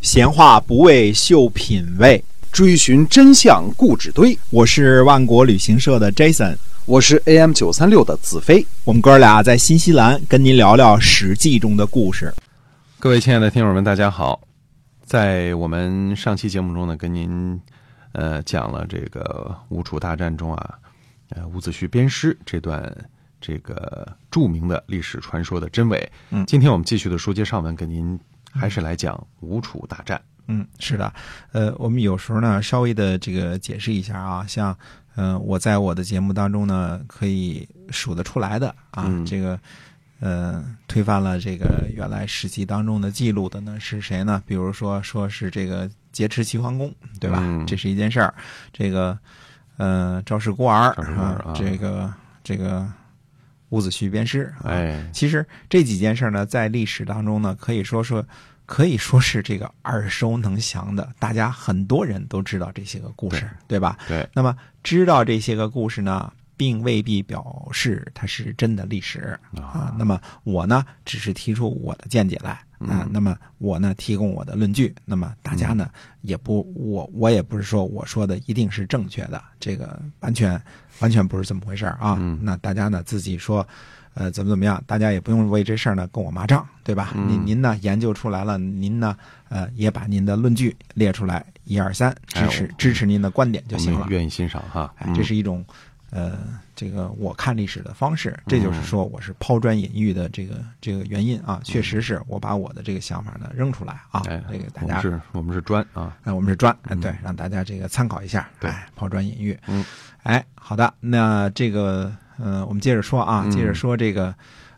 闲话不为秀品味，追寻真相固执堆。我是万国旅行社的 Jason，我是 AM 九三六的子飞。我们哥俩在新西兰跟您聊聊《史记》中的故事。各位亲爱的听友们，大家好！在我们上期节目中呢，跟您呃讲了这个吴楚大战中啊，呃伍子胥鞭尸这段这个著名的历史传说的真伪。嗯今天我们继续的书接上文，跟您还是来讲吴楚大战。嗯，是的，呃，我们有时候呢，稍微的这个解释一下啊，像，呃，我在我的节目当中呢，可以数得出来的啊，嗯这个，呃，推翻了这个原来史记当中的记录的呢是谁呢？比如说，说是这个劫持齐桓公，对吧？嗯这是一件事儿。这个，呃，赵氏孤儿赵氏孤儿啊这个这个伍子胥鞭尸，啊。哎，其实这几件事儿呢，在历史当中呢，可以说说，可以说是这个耳熟能详的，大家很多人都知道这些个故事，对吧？对，那么知道这些个故事呢，并未必表示它是真的历史啊。那么我呢，只是提出我的见解来啊。那么我呢，提供我的论据。那么大家呢，也不我我也不是说我说的一定是正确的，这个完全完全不是这么回事儿啊。嗯那大家呢自己说。呃，怎么怎么样？大家也不用为这事儿呢跟我骂仗，对吧？嗯您您呢研究出来了，您呢呃也把您的论据列出来，一二三，支持、哎支持您的观点就行了。愿意欣赏哈。哎，这是一种呃，这个我看历史的方式，这嗯就是说我是抛砖引玉的这个这个原因啊，确实是我把我的这个想法呢扔出来啊，哎，这个大家我们是我们是砖啊。哎，我们是砖，哎，对，让大家这个参考一下，对。哎，抛砖引玉，嗯，哎，好的，那这个呃，我们接着说啊，嗯。接着说这个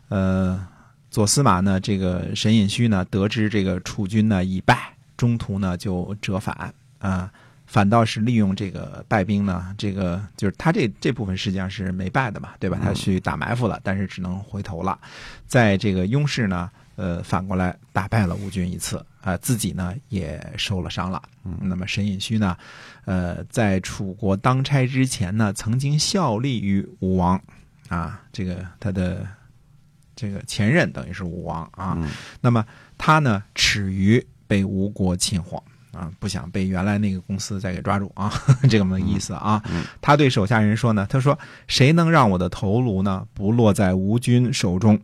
呃，左司马呢，这个沈尹虚呢，得知这个楚军呢已败，中途呢就折返啊。反倒是利用这个败兵呢，这个就是他这这部分实际上是没败的嘛，对吧？他去打埋伏了，但是只能回头了。在这个雍氏呢，呃，反过来打败了吴军一次，啊、自己呢也受了伤了。嗯，那么沈尹须呢，呃，在楚国当差之前呢，曾经效力于吴王，啊，这个他的这个前任等于是吴王啊。嗯那么他呢，耻于被吴国侵获啊，不想被原来那个公司再给抓住啊，这个没意思啊。嗯他对手下人说呢，他说：“谁能让我的头颅呢不落在吴军手中？”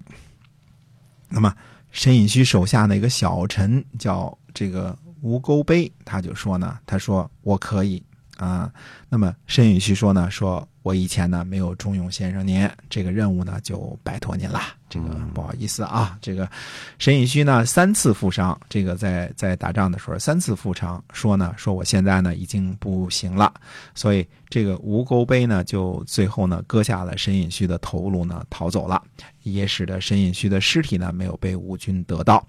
那么申隐虚手下的一个小臣叫这个吴钩碑，他就说呢，他说我可以啊。那么申隐虚说呢，说我以前呢没有重用先生您，这个任务呢就拜托您了。这个嗯不好意思啊，这个沈尹须呢三次负伤，这个在在打仗的时候三次负伤，说呢说我现在呢已经不行了，所以这个吴钩碑呢就最后呢割下了沈尹须的头颅呢逃走了，也使得沈尹须的尸体呢没有被吴军得到，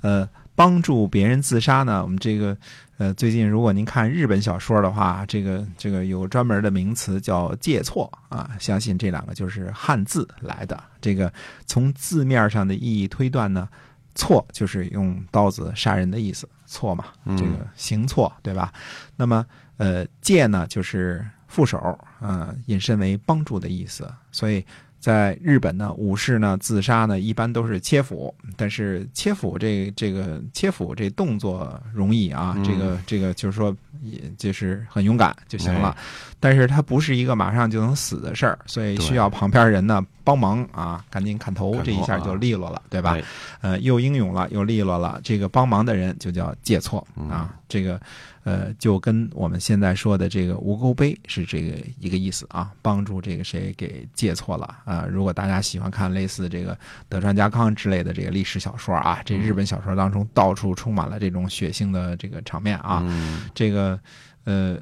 呃。帮助别人自杀呢？我们这个呃，最近如果您看日本小说的话，这个这个有专门的名词叫借错啊，相信这两个就是汉字来的。这个从字面上的意义推断呢，错就是用刀子杀人的意思，错嘛，嗯这个行错对吧？那么呃，借呢就是副手，呃，引申为帮助的意思，所以。在日本呢，武士呢自杀呢一般都是切腹，但是切腹这这个切腹这动作容易啊，嗯。这个这个就是说，也就是很勇敢就行了。哎。但是他不是一个马上就能死的事儿，所以需要旁边人呢帮忙啊，赶紧砍头，这一下就啊利落了，对吧？哎呃，又英勇了，又利落了。这个帮忙的人就叫借错嗯啊，这个呃，就跟我们现在说的这个无钩碑是这个一个意思啊，帮助这个谁给借错了啊。如果大家喜欢看类似这个德川家康之类的这个历史小说啊，这日本小说当中到处充满了这种血腥的这个场面啊，嗯这个呃，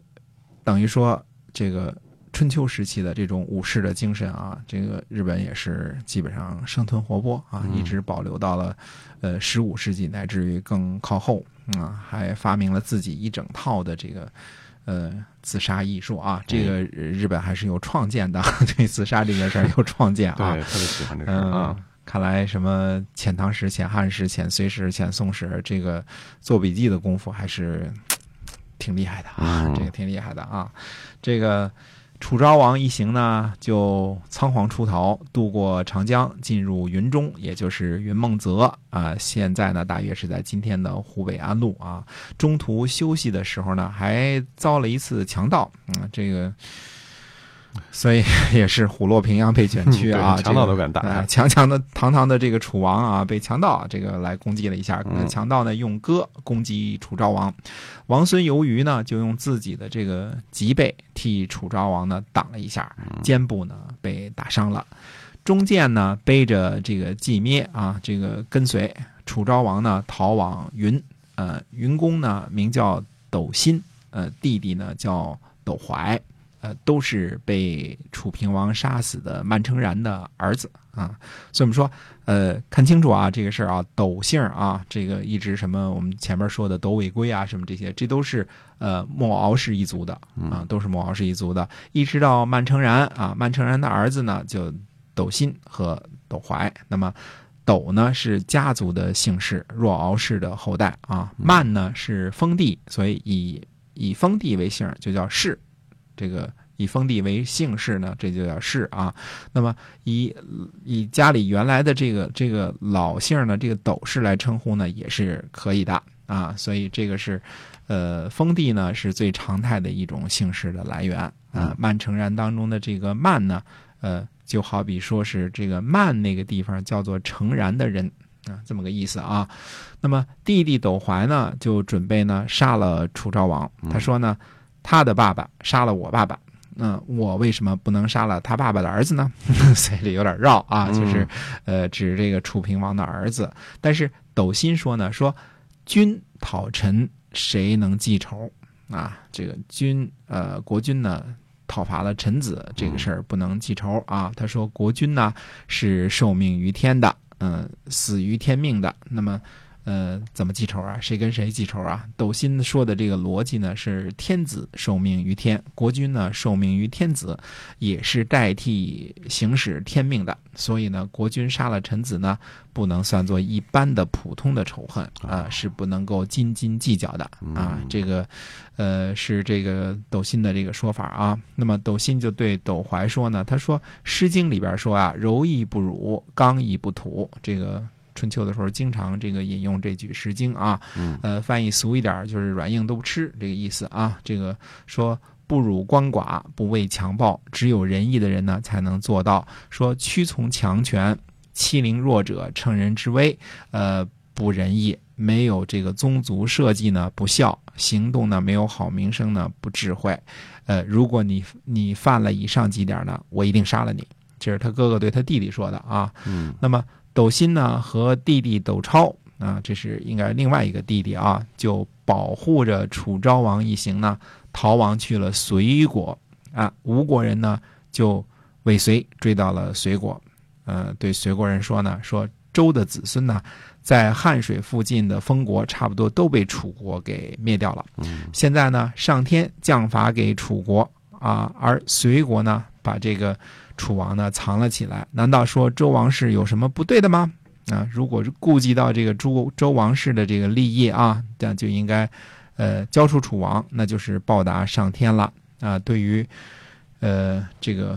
等于说这个春秋时期的这种武士的精神啊，这个日本也是基本上生吞活剥啊，嗯一直保留到了呃十五世纪，乃至于更靠后啊，还发明了自己一整套的这个。呃，自杀艺术啊，这个日本还是有创建的，对自杀这件事儿有创建啊。对，特别喜欢这事儿嗯啊。，看来什么遣唐使、遣汉使、遣隋使、遣宋使，这个做笔记的功夫还是挺厉害的啊，嗯这个挺厉害的啊。这个楚昭王一行呢，就仓皇出逃，渡过长江，进入云中，也就是云梦泽啊。现在呢，大约是在今天的湖北安陆啊。中途休息的时候呢，还遭了一次强盗。嗯，这个。所以也是虎落平阳被卷曲啊，强盗都敢打，强强的堂堂的这个楚王啊，被强盗这个来攻击了一下。强盗呢用戈攻击楚昭王，王孙由于呢就用自己的这个脊背替楚昭王呢挡了一下，肩部呢被打伤了。中箭呢背着这个季灭啊，这个跟随楚昭王呢逃往云，呃，云公呢名叫斗辛，呃，弟弟呢叫斗怀。呃，都是被楚平王杀死的曼城然的儿子啊，所以我们说，呃，看清楚啊，这个事儿啊，斗姓啊，这个一直什么我们前面说的斗尾龟啊，什么这些，这都是呃莫敖氏一族的啊，都是莫敖氏一族的，一直到曼城然啊，曼城然的儿子呢就斗辛和斗怀，那么斗呢是家族的姓氏，若敖氏的后代啊，曼呢是封地，所以以以封地为姓就叫氏。这个以封地为姓氏呢，这就叫氏啊。那么以以家里原来的这个这个老姓呢，这个斗氏来称呼呢，也是可以的啊。所以这个是，呃，封地呢是最常态的一种姓氏的来源啊。曼城然当中的这个曼呢，呃，就好比说是这个曼那个地方叫做诚然的人啊，这么个意思啊。那么弟弟斗怀呢，就准备呢杀了楚昭王，他说呢。他的爸爸杀了我爸爸，那，我为什么不能杀了他爸爸的儿子呢？所以这有点绕啊，就是呃指这个楚平王的儿子。但是斗心说呢，说君讨臣，谁能记仇啊？这个君呃国君呢讨伐了臣子，这个事儿不能记仇啊。他说国君呢是受命于天的，嗯，死于天命的。那么。呃，怎么记仇啊？谁跟谁记仇啊？斗心说的这个逻辑呢，是天子受命于天，国君呢受命于天子，也是代替行使天命的。所以呢，国君杀了臣子呢，不能算作一般的普通的仇恨啊，是不能够斤斤计较的啊。这个，呃，是这个斗心的这个说法啊。那么斗心就对斗怀说呢，他说《诗经》里边说啊，柔亦不辱，刚亦不土。这个。春秋的时候，经常这个引用这句《诗经》啊，呃，翻译俗一点就是“软硬都不吃”这个意思啊。这个说不辱光寡，不畏强暴，只有仁义的人呢才能做到。说屈从强权，欺凌弱者，乘人之危，呃，不仁义，没有这个宗族社稷呢，不孝，行动呢没有好名声呢，不智慧。呃，如果你你犯了以上几点呢，我一定杀了你。这是他哥哥对他弟弟说的啊。嗯，那么。斗辛呢和弟弟斗超啊，这是应该另外一个弟弟啊，就保护着楚昭王一行呢，逃亡去了隋国啊。吴国人呢就尾随追到了隋国，呃，对隋国人说呢，说周的子孙呢，在汉水附近的封国差不多都被楚国给灭掉了。现在呢，上天降罚给楚国啊，而隋国呢，把这个。楚王呢藏了起来，难道说周王室有什么不对的吗？啊，如果是顾及到这个周周王室的这个利益啊，这样就应该，呃，交出楚王，那就是报答上天了啊。对于，呃，这个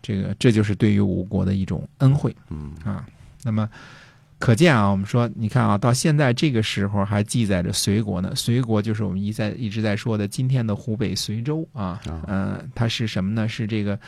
这个，这就是对于吴国的一种恩惠，嗯啊。那么可见啊，我们说，你看啊，到现在这个时候还记载着隋国呢。隋国就是我们一在一直在说的今天的湖北随州啊，嗯，它是什么呢？是这个。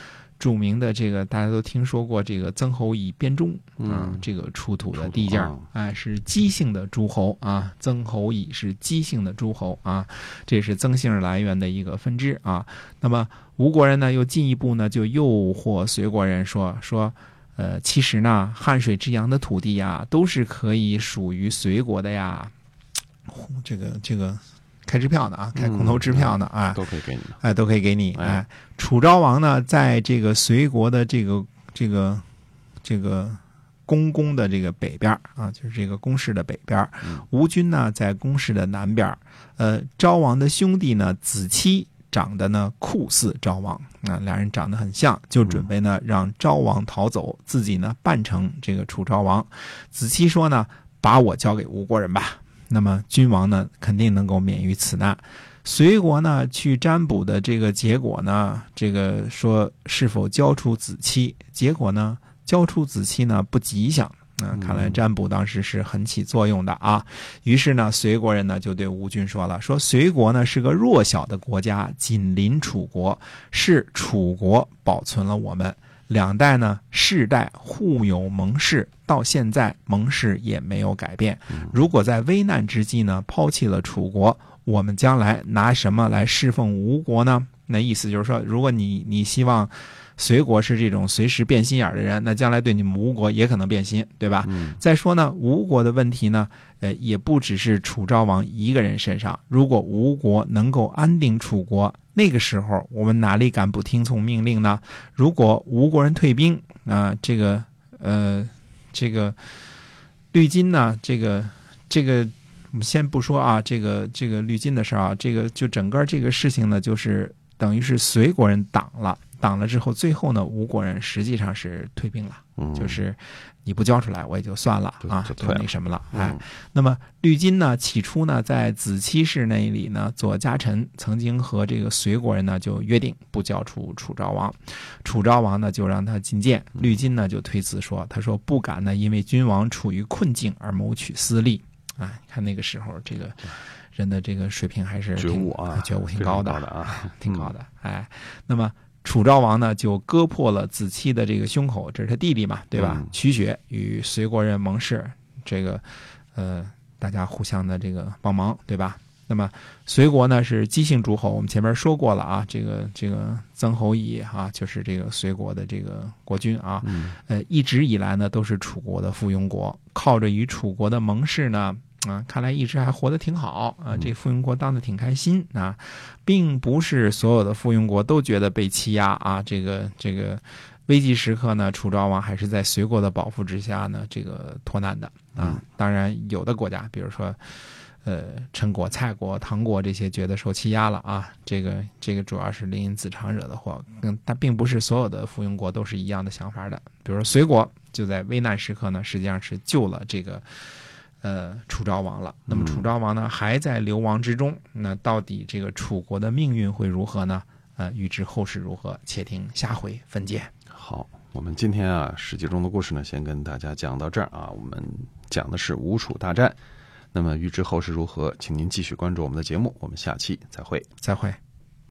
著名的这个大家都听说过这个曾侯乙编钟啊，这个出土的地件哎，是姬姓的诸侯啊。曾侯乙是姬姓的诸侯啊，这是曾姓来源的一个分支啊。那么吴国人呢，又进一步呢，就诱惑隋国人说说，呃，其实呢，汉水之阳的土地呀，都是可以属于隋国的呀。这个这个。开支票的啊，开空头支票的啊，都可以给你，哎，都可以给你。哎，楚昭王呢，在这个隋国的这个这个这个宫宫的这个北边啊，就是这个宫室的北边吴军呢，在宫室的南边呃，昭王的兄弟呢，子期长得呢酷似昭王啊，俩人长得很像，就准备呢让昭王逃走，自己呢扮成这个楚昭王。子期说呢，把我交给吴国人吧。那么君王呢，肯定能够免于此难。隋国呢去占卜的这个结果呢，这个说是否交出子期，结果呢交出子期呢不吉祥。那看来占卜当时是很起作用的啊。于是呢，隋国人呢就对吴军说了：“说隋国呢是个弱小的国家，紧邻楚国，是楚国保存了我们两代呢，世代互有盟誓，到现在盟誓也没有改变。如果在危难之际呢，抛弃了楚国，我们将来拿什么来侍奉吴国呢？那意思就是说，如果你你希望。”隋国是这种随时变心眼的人，那将来对你们吴国也可能变心，对吧？再说呢，吴国的问题呢，呃，也不只是楚昭王一个人身上。如果吴国能够安定楚国，那个时候我们哪里敢不听从命令呢？如果吴国人退兵啊，这个呃，这个绿巾呢，这个这个，我们先不说啊，这个这个绿巾的事儿啊，这个就整个这个事情呢，就是等于是隋国人挡了。挡了之后，最后呢，吴国人实际上是退兵了，就是你不交出来，我也就算了啊，就那什么了。哎，那么绿金呢，起初呢，在子期氏那里呢，左家臣曾经和这个隋国人呢就约定不交出楚昭王，楚昭王呢就让他觐见，绿金呢就推辞说，他说不敢呢，因为君王处于困境而谋取私利。啊，你看那个时候这个人的这个水平还是觉悟啊，觉悟挺高的啊，挺高的。哎，那么。楚昭王呢，就割破了子期的这个胸口，这是他弟弟嘛，对吧？取血与隋国人盟誓，这个，呃，大家互相的这个帮忙，对吧？那么隋国呢是姬姓诸侯，我们前面说过了啊，这个这个曾侯乙啊，就是这个隋国的这个国君啊，呃，一直以来呢都是楚国的附庸国，靠着与楚国的盟誓呢。啊，看来一直还活得挺好啊！这附庸国当的挺开心啊，并不是所有的附庸国都觉得被欺压啊。这个这个危急时刻呢，楚昭王还是在隋国的保护之下呢，这个脱难的啊。当然，有的国家，比如说呃陈国、蔡国、唐国这些，觉得受欺压了啊。这个这个主要是林子长惹的祸，嗯，但并不是所有的附庸国都是一样的想法的。比如说隋国，就在危难时刻呢，实际上是救了这个。呃，楚昭王了。那么楚昭王呢，还在流亡之中。那到底这个楚国的命运会如何呢？呃，预知后事如何，且听下回分解。好，我们今天啊，史记中的故事呢，先跟大家讲到这儿啊。我们讲的是吴楚大战。那么预知后事如何，请您继续关注我们的节目。我们下期再会，再会。